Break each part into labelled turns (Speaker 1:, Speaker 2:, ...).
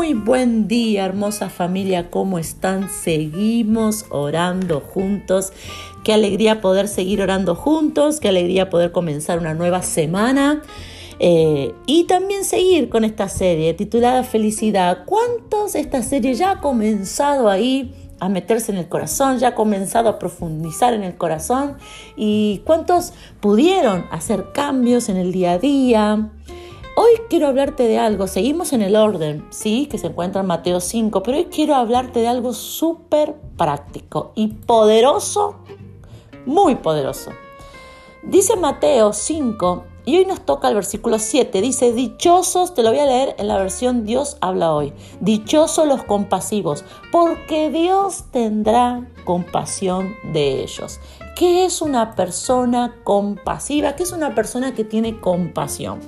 Speaker 1: Muy buen día, hermosa familia, ¿cómo están? Seguimos orando juntos. Qué alegría poder seguir orando juntos, qué alegría poder comenzar una nueva semana eh, y también seguir con esta serie titulada Felicidad. ¿Cuántos esta serie ya ha comenzado ahí? a meterse en el corazón, ya ha comenzado a profundizar en el corazón y cuántos pudieron hacer cambios en el día a día, Hoy quiero hablarte de algo, seguimos en el orden, sí, que se encuentra en Mateo 5, pero hoy quiero hablarte de algo súper práctico y poderoso, muy poderoso. Dice Mateo 5, y hoy nos toca el versículo 7, dice, dichosos, te lo voy a leer en la versión Dios habla hoy, dichosos los compasivos, porque Dios tendrá compasión de ellos. ¿Qué es una persona compasiva? ¿Qué es una persona que tiene compasión?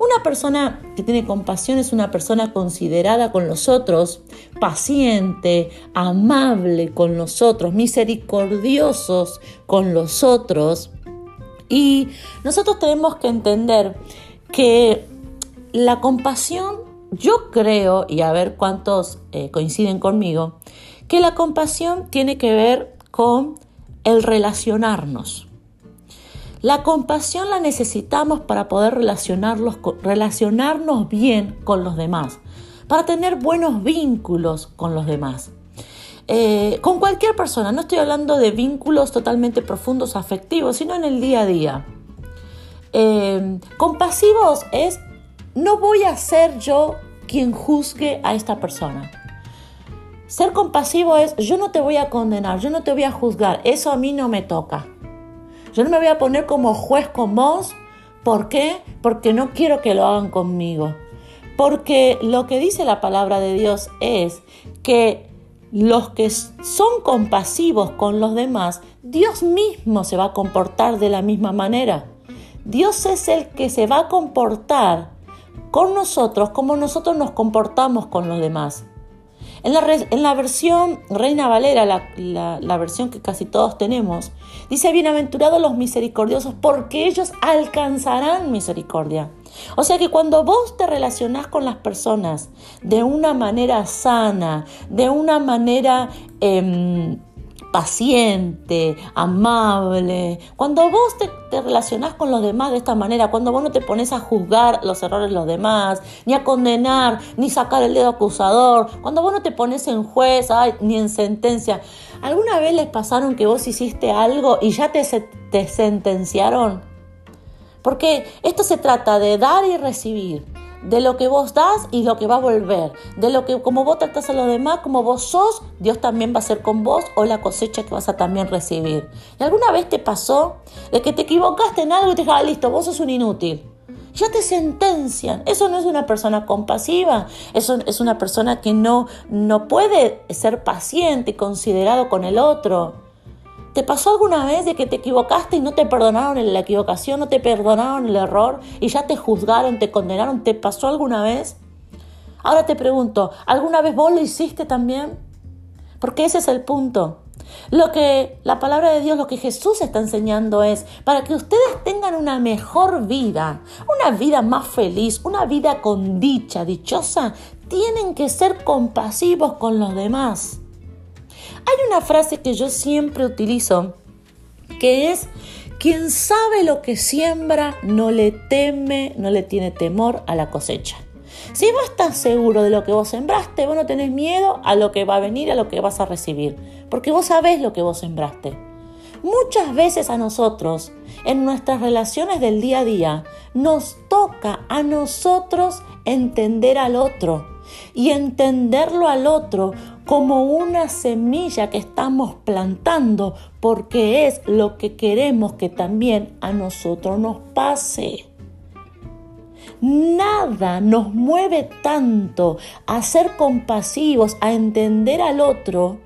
Speaker 1: Una persona que tiene compasión es una persona considerada con los otros, paciente, amable con los otros, misericordiosos con los otros. Y nosotros tenemos que entender que la compasión, yo creo, y a ver cuántos eh, coinciden conmigo, que la compasión tiene que ver con el relacionarnos. La compasión la necesitamos para poder relacionarnos, relacionarnos bien con los demás, para tener buenos vínculos con los demás. Eh, con cualquier persona, no estoy hablando de vínculos totalmente profundos, afectivos, sino en el día a día. Eh, compasivos es, no voy a ser yo quien juzgue a esta persona. Ser compasivo es, yo no te voy a condenar, yo no te voy a juzgar, eso a mí no me toca. Yo no me voy a poner como juez con vos. ¿Por qué? Porque no quiero que lo hagan conmigo. Porque lo que dice la palabra de Dios es que los que son compasivos con los demás, Dios mismo se va a comportar de la misma manera. Dios es el que se va a comportar con nosotros como nosotros nos comportamos con los demás. En la, versión Reina Valera, la, versión que casi todos tenemos, dice, bienaventurados los misericordiosos porque ellos alcanzarán misericordia. O sea que cuando vos te relacionás con las personas de una manera sana, de una manera... Em, paciente, amable, cuando vos te, te relacionás con los demás de esta manera, cuando vos no te pones a juzgar los errores de los demás, ni a condenar, ni sacar el dedo acusador, cuando vos no te pones en juez, ni en sentencia, ¿alguna vez les pasaron que vos hiciste algo y ya te, te sentenciaron? Porque esto se trata de dar y recibir de lo que vos das y lo que va a volver, de lo que como vos tratás a los demás, como vos sos, Dios también va a ser con vos o la cosecha que vas a también recibir. ¿Y alguna vez te pasó de que te equivocaste en algo y te dijeron, ah, listo, vos sos un inútil? Ya te sentencian. Eso no es una persona compasiva. Eso es una persona que no, no puede ser paciente y considerado con el otro. ¿Te pasó alguna vez de que te equivocaste y no te perdonaron en la equivocación, no te perdonaron el error y ya te juzgaron, te condenaron? ¿Te pasó alguna vez? Ahora te pregunto, ¿alguna vez vos lo hiciste también? Porque ese es el punto. Lo que la palabra de Dios, lo que Jesús está enseñando es, para que ustedes tengan una mejor vida, una vida más feliz, una vida con dicha, dichosa, tienen que ser compasivos con los demás. Hay una frase que yo siempre utilizo que es, quien sabe lo que siembra no le teme, no le tiene temor a la cosecha. Si vos estás seguro de lo que vos sembraste, vos no tenés miedo a lo que va a venir, a lo que vas a recibir, porque vos sabés lo que vos sembraste. Muchas veces a nosotros, en nuestras relaciones del día a día, nos toca a nosotros entender al otro y entenderlo al otro como una semilla que estamos plantando porque es lo que queremos que también a nosotros nos pase. Nada nos mueve tanto a ser compasivos, a entender al otro.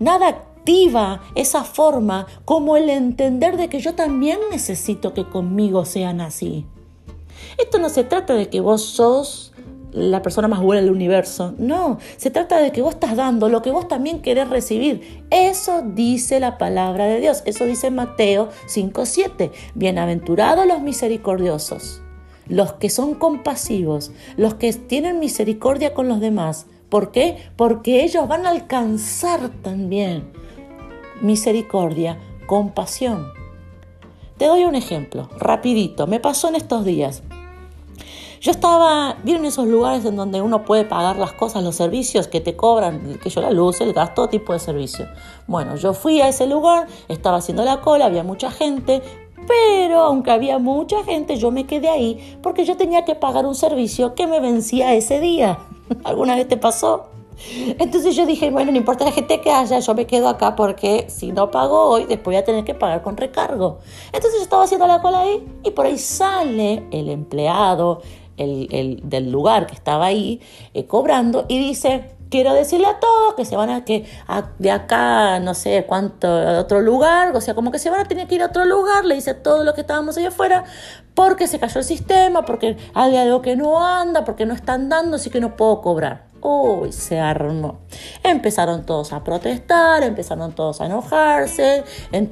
Speaker 1: Nada activa esa forma como el entender de que yo también necesito que conmigo sean así. Esto no se trata de que vos sos la persona más buena del universo. No, se trata de que vos estás dando lo que vos también querés recibir. Eso dice la palabra de Dios. Eso dice Mateo 5.7. Bienaventurados los misericordiosos. los que son compasivos, los que tienen misericordia con los demás. ¿Por qué? Porque ellos van a alcanzar también misericordia, compasión. Te doy un ejemplo, rapidito, me pasó en estos días. Yo estaba, ¿vieron esos lugares en donde uno puede pagar las cosas, los servicios que te cobran, que yo la luz, el gas, todo tipo de servicio? Bueno, yo fui a ese lugar, estaba haciendo la cola, había mucha gente, pero aunque había mucha gente, yo me quedé ahí porque yo tenía que pagar un servicio que me vencía ese día. ¿Alguna vez te pasó? Entonces yo dije, bueno, no importa la gente que haya, yo me quedo acá porque si no pago hoy, después voy a tener que pagar con recargo. Entonces yo estaba haciendo la cola ahí y por ahí sale el empleado el, del lugar que estaba ahí eh, cobrando y dice, quiero decirle a todos que se van a que de acá no sé cuánto a otro lugar, o sea, como que se van a tener que ir a otro lugar, le dice a todos los que estábamos allá afuera, porque se cayó el sistema, porque hay algo que no anda, porque no están dando, así que no puedo cobrar. Uy, se armó. Empezaron todos a protestar, empezaron todos a enojarse,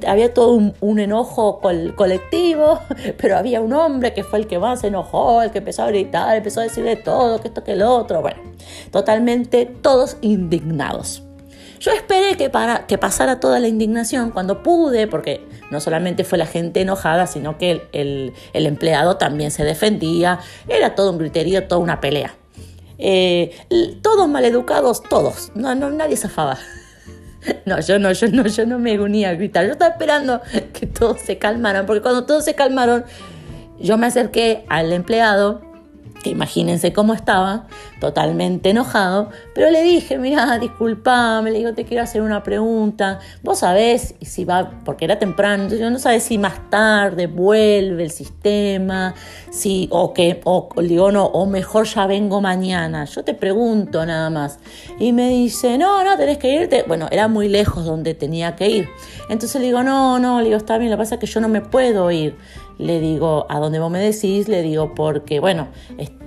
Speaker 1: había todo un, enojo colectivo, pero había un hombre que fue el que más se enojó, el que empezó a gritar, empezó a decir de todo, que esto, que el otro, bueno, totalmente todos indignados. Yo esperé que, para, que pasara toda la indignación cuando pude, porque no solamente fue la gente enojada, sino que el, el empleado también se defendía, era todo un criterio, toda una pelea. Eh, todos maleducados, todos. No, no, nadie zafaba. No, yo no, yo no, yo no me unía a gritar. Yo estaba esperando que todos se calmaran, porque cuando todos se calmaron, yo me acerqué al empleado imagínense cómo estaba, totalmente enojado, pero le dije, mira, disculpame, le digo, te quiero hacer una pregunta, vos sabés si va, porque era temprano, yo no sabés si más tarde vuelve el sistema, si, o que, o digo, no, o mejor ya vengo mañana, yo te pregunto nada más. Y me dice, no, no, tenés que irte, bueno, era muy lejos donde tenía que ir. Entonces le digo, no, no, le digo, está bien, lo que pasa es que yo no me puedo ir le digo, ¿a dónde vos me decís? Le digo, porque, bueno,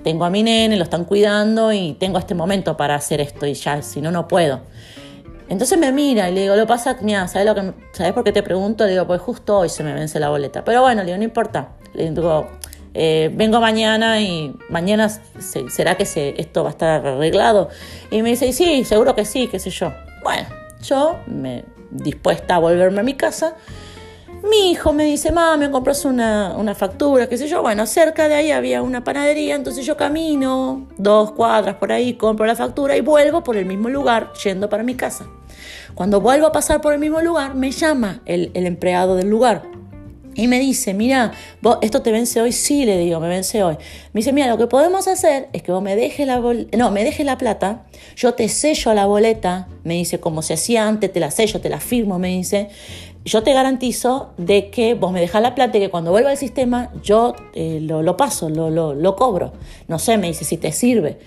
Speaker 1: tengo a mi nene, lo están cuidando y tengo este momento para hacer esto y ya, si no, no puedo. Entonces me mira y le digo, lo pasa, mira, ¿sabes, lo que, ¿sabes por qué te pregunto? Le digo, pues justo hoy se me vence la boleta. Pero bueno, le digo, no importa. Le digo, eh, vengo mañana y mañana será que se, esto va a estar arreglado. Y me dice, sí, seguro que sí, qué sé yo. Bueno, yo me dispuesta a volverme a mi casa mi hijo me dice, mami, me compras una, factura, qué sé yo. Bueno, cerca de ahí había una panadería, entonces yo camino dos cuadras por ahí, compro la factura y vuelvo por el mismo lugar yendo para mi casa. Cuando vuelvo a pasar por el mismo lugar, me llama el, empleado del lugar. Y me dice, mira, ¿esto te vence hoy? Sí, le digo, me vence hoy. Me dice, mira, lo que podemos hacer es que vos me dejes la no, me dejes la plata, yo te sello la boleta, me dice, como se hacía antes, te la sello, te la firmo, me dice, yo te garantizo de que vos me dejas la plata y que cuando vuelva al sistema yo eh, lo, paso, lo, lo, lo, cobro. No sé, me dice si te sirve.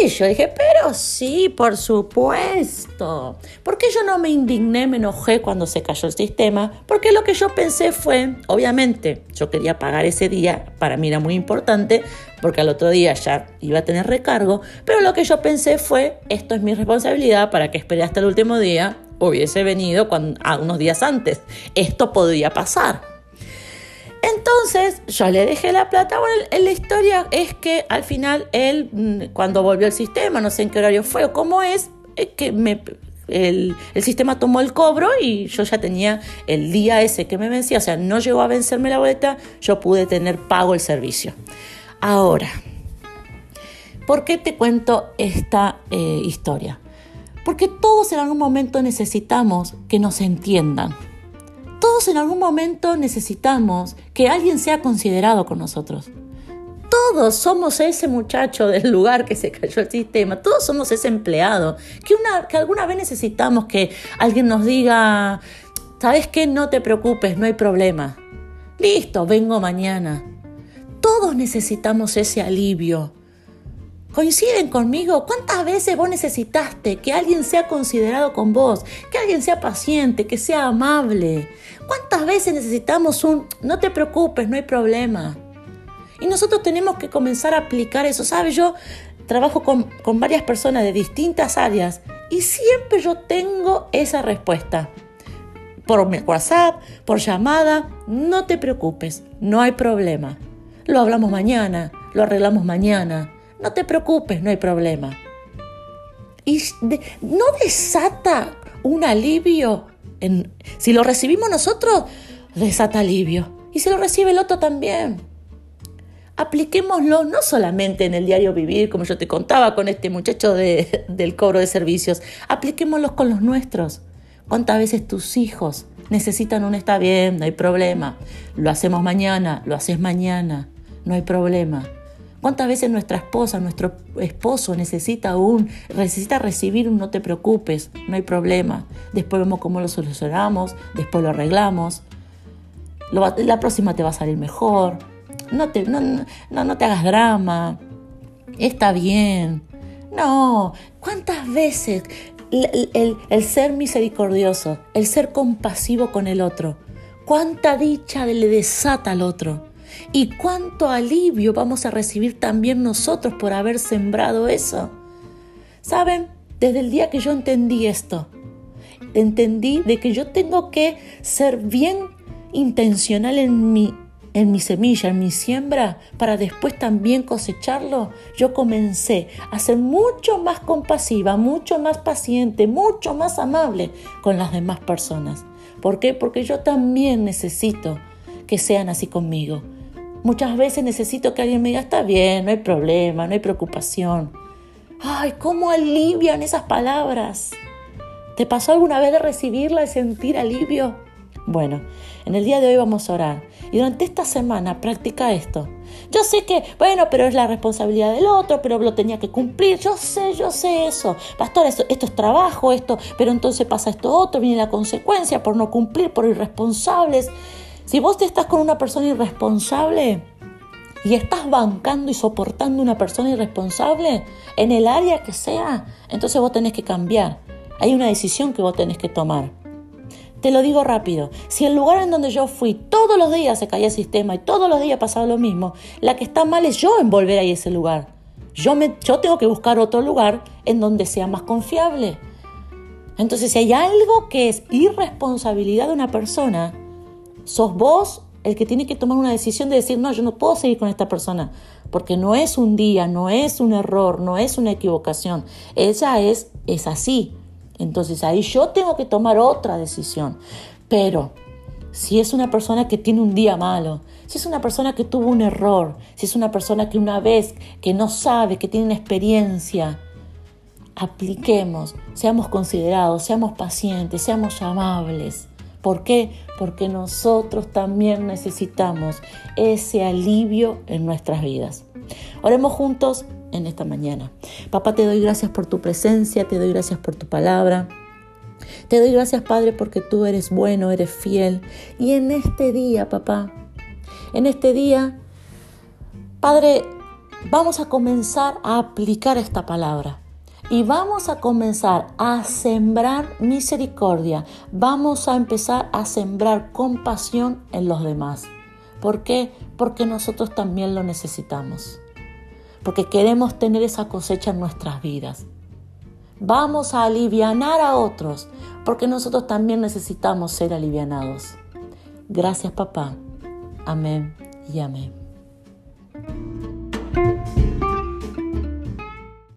Speaker 1: Y yo dije, pero sí, por supuesto. ¿Por qué yo no me indigné, me enojé cuando se cayó el sistema? Porque lo que yo pensé fue, obviamente, yo quería pagar ese día, para mí era muy importante, porque al otro día ya iba a tener recargo, pero lo que yo pensé fue, esto es mi responsabilidad para que espere hasta el último día hubiese venido cuando, unos días antes. Esto podría pasar. Entonces yo le dejé la plata. Bueno, la historia es que al final él, mm, cuando volvió al sistema, no sé en qué horario fue o cómo es, que el, el, sistema tomó el cobro y yo ya tenía el día ese que me vencía, o sea, no llegó a vencerme la boleta, yo pude tener pago el servicio. Ahora, ¿por qué te cuento esta eh, historia? Porque todos en algún momento necesitamos que nos entiendan. Todos en algún momento necesitamos que alguien sea considerado con nosotros. Todos somos ese muchacho del lugar que se cayó el sistema, todos somos ese empleado, que, una, que alguna vez necesitamos que alguien nos diga, ¿sabes qué? No te preocupes, no hay problema. Listo, vengo mañana. Todos necesitamos ese alivio, ¿Coinciden conmigo? ¿Cuántas veces vos necesitaste que alguien sea considerado con vos? Que alguien sea paciente, que sea amable. ¿Cuántas veces necesitamos un no te preocupes, no hay problema? Y nosotros tenemos que comenzar a aplicar eso. ¿Sabes? Yo trabajo con, con varias personas de distintas áreas y siempre yo tengo esa respuesta. Por WhatsApp, por llamada, no te preocupes, no hay problema. Lo hablamos mañana, lo arreglamos mañana. No te preocupes, no hay problema. Y no desata un alivio. En, si lo recibimos nosotros, desata alivio. Y si lo recibe el otro también. Apliquémoslo no solamente en el diario vivir, como yo te contaba con este muchacho del cobro de servicios, apliquémoslo con los nuestros. ¿Cuántas veces tus hijos necesitan un está bien, no hay problema? Lo hacemos mañana, lo haces mañana, no hay problema. ¿Cuántas veces nuestra esposa, nuestro esposo necesita un, necesita recibir un no te preocupes, no hay problema? Después vemos cómo lo solucionamos, después lo arreglamos. la próxima te va a salir mejor. No te, no, no, te hagas drama. Está bien. No, ¿cuántas veces el, ser misericordioso, el ser compasivo con el otro, cuánta dicha le desata al otro? Y cuánto alivio vamos a recibir también nosotros por haber sembrado eso. ¿Saben? Desde el día que yo entendí esto, entendí de que yo tengo que ser bien intencional en mi, en mi semilla, en mi siembra, para después también cosecharlo, yo comencé a ser mucho más compasiva, mucho más paciente, mucho más amable con las demás personas. ¿Por qué? Porque yo también necesito que sean así conmigo. Muchas veces necesito que alguien me diga, está bien, no hay problema, no hay preocupación. Ay, ¿cómo alivian esas palabras? ¿Te pasó alguna vez de recibirla y sentir alivio? Bueno, en el día de hoy vamos a orar y durante esta semana practica esto. Yo sé que, bueno, pero es la responsabilidad del otro, pero lo tenía que cumplir. Yo sé, yo sé eso. Pastor, esto, esto es trabajo, esto, pero entonces pasa esto otro, viene la consecuencia por no cumplir, por irresponsables. Si vos te estás con una persona irresponsable y estás bancando y soportando una persona irresponsable en el área que sea, entonces vos tenés que cambiar. Hay una decisión que vos tenés que tomar. Te lo digo rápido, si el lugar en donde yo fui todos los días se caía el sistema y todos los días pasaba lo mismo, la que está mal es yo en volver a ese lugar. Yo, me, yo tengo que buscar otro lugar en donde sea más confiable. Entonces, si hay algo que es irresponsabilidad de una persona, sos vos el que tiene que tomar una decisión de decir, no, yo no puedo seguir con esta persona, porque no es un día, no es un error, no es una equivocación, ella es, es así. Entonces ahí yo tengo que tomar otra decisión. Pero si es una persona que tiene un día malo, si es una persona que tuvo un error, si es una persona que una vez que no sabe, que tiene una experiencia, apliquemos, seamos considerados, seamos pacientes, seamos amables. ¿Por qué? Porque nosotros también necesitamos ese alivio en nuestras vidas. Oremos juntos en esta mañana. Papá, te doy gracias por tu presencia, te doy gracias por tu palabra. Te doy gracias, Padre, porque tú eres bueno, eres fiel. Y en este día, papá, en este día, Padre, vamos a comenzar a aplicar esta palabra y vamos a comenzar a sembrar misericordia, vamos a empezar a sembrar compasión en los demás. ¿Por qué? Porque nosotros también lo necesitamos, porque queremos tener esa cosecha en nuestras vidas. Vamos a alivianar a otros, porque nosotros también necesitamos ser alivianados. Gracias papá. Amén y amén.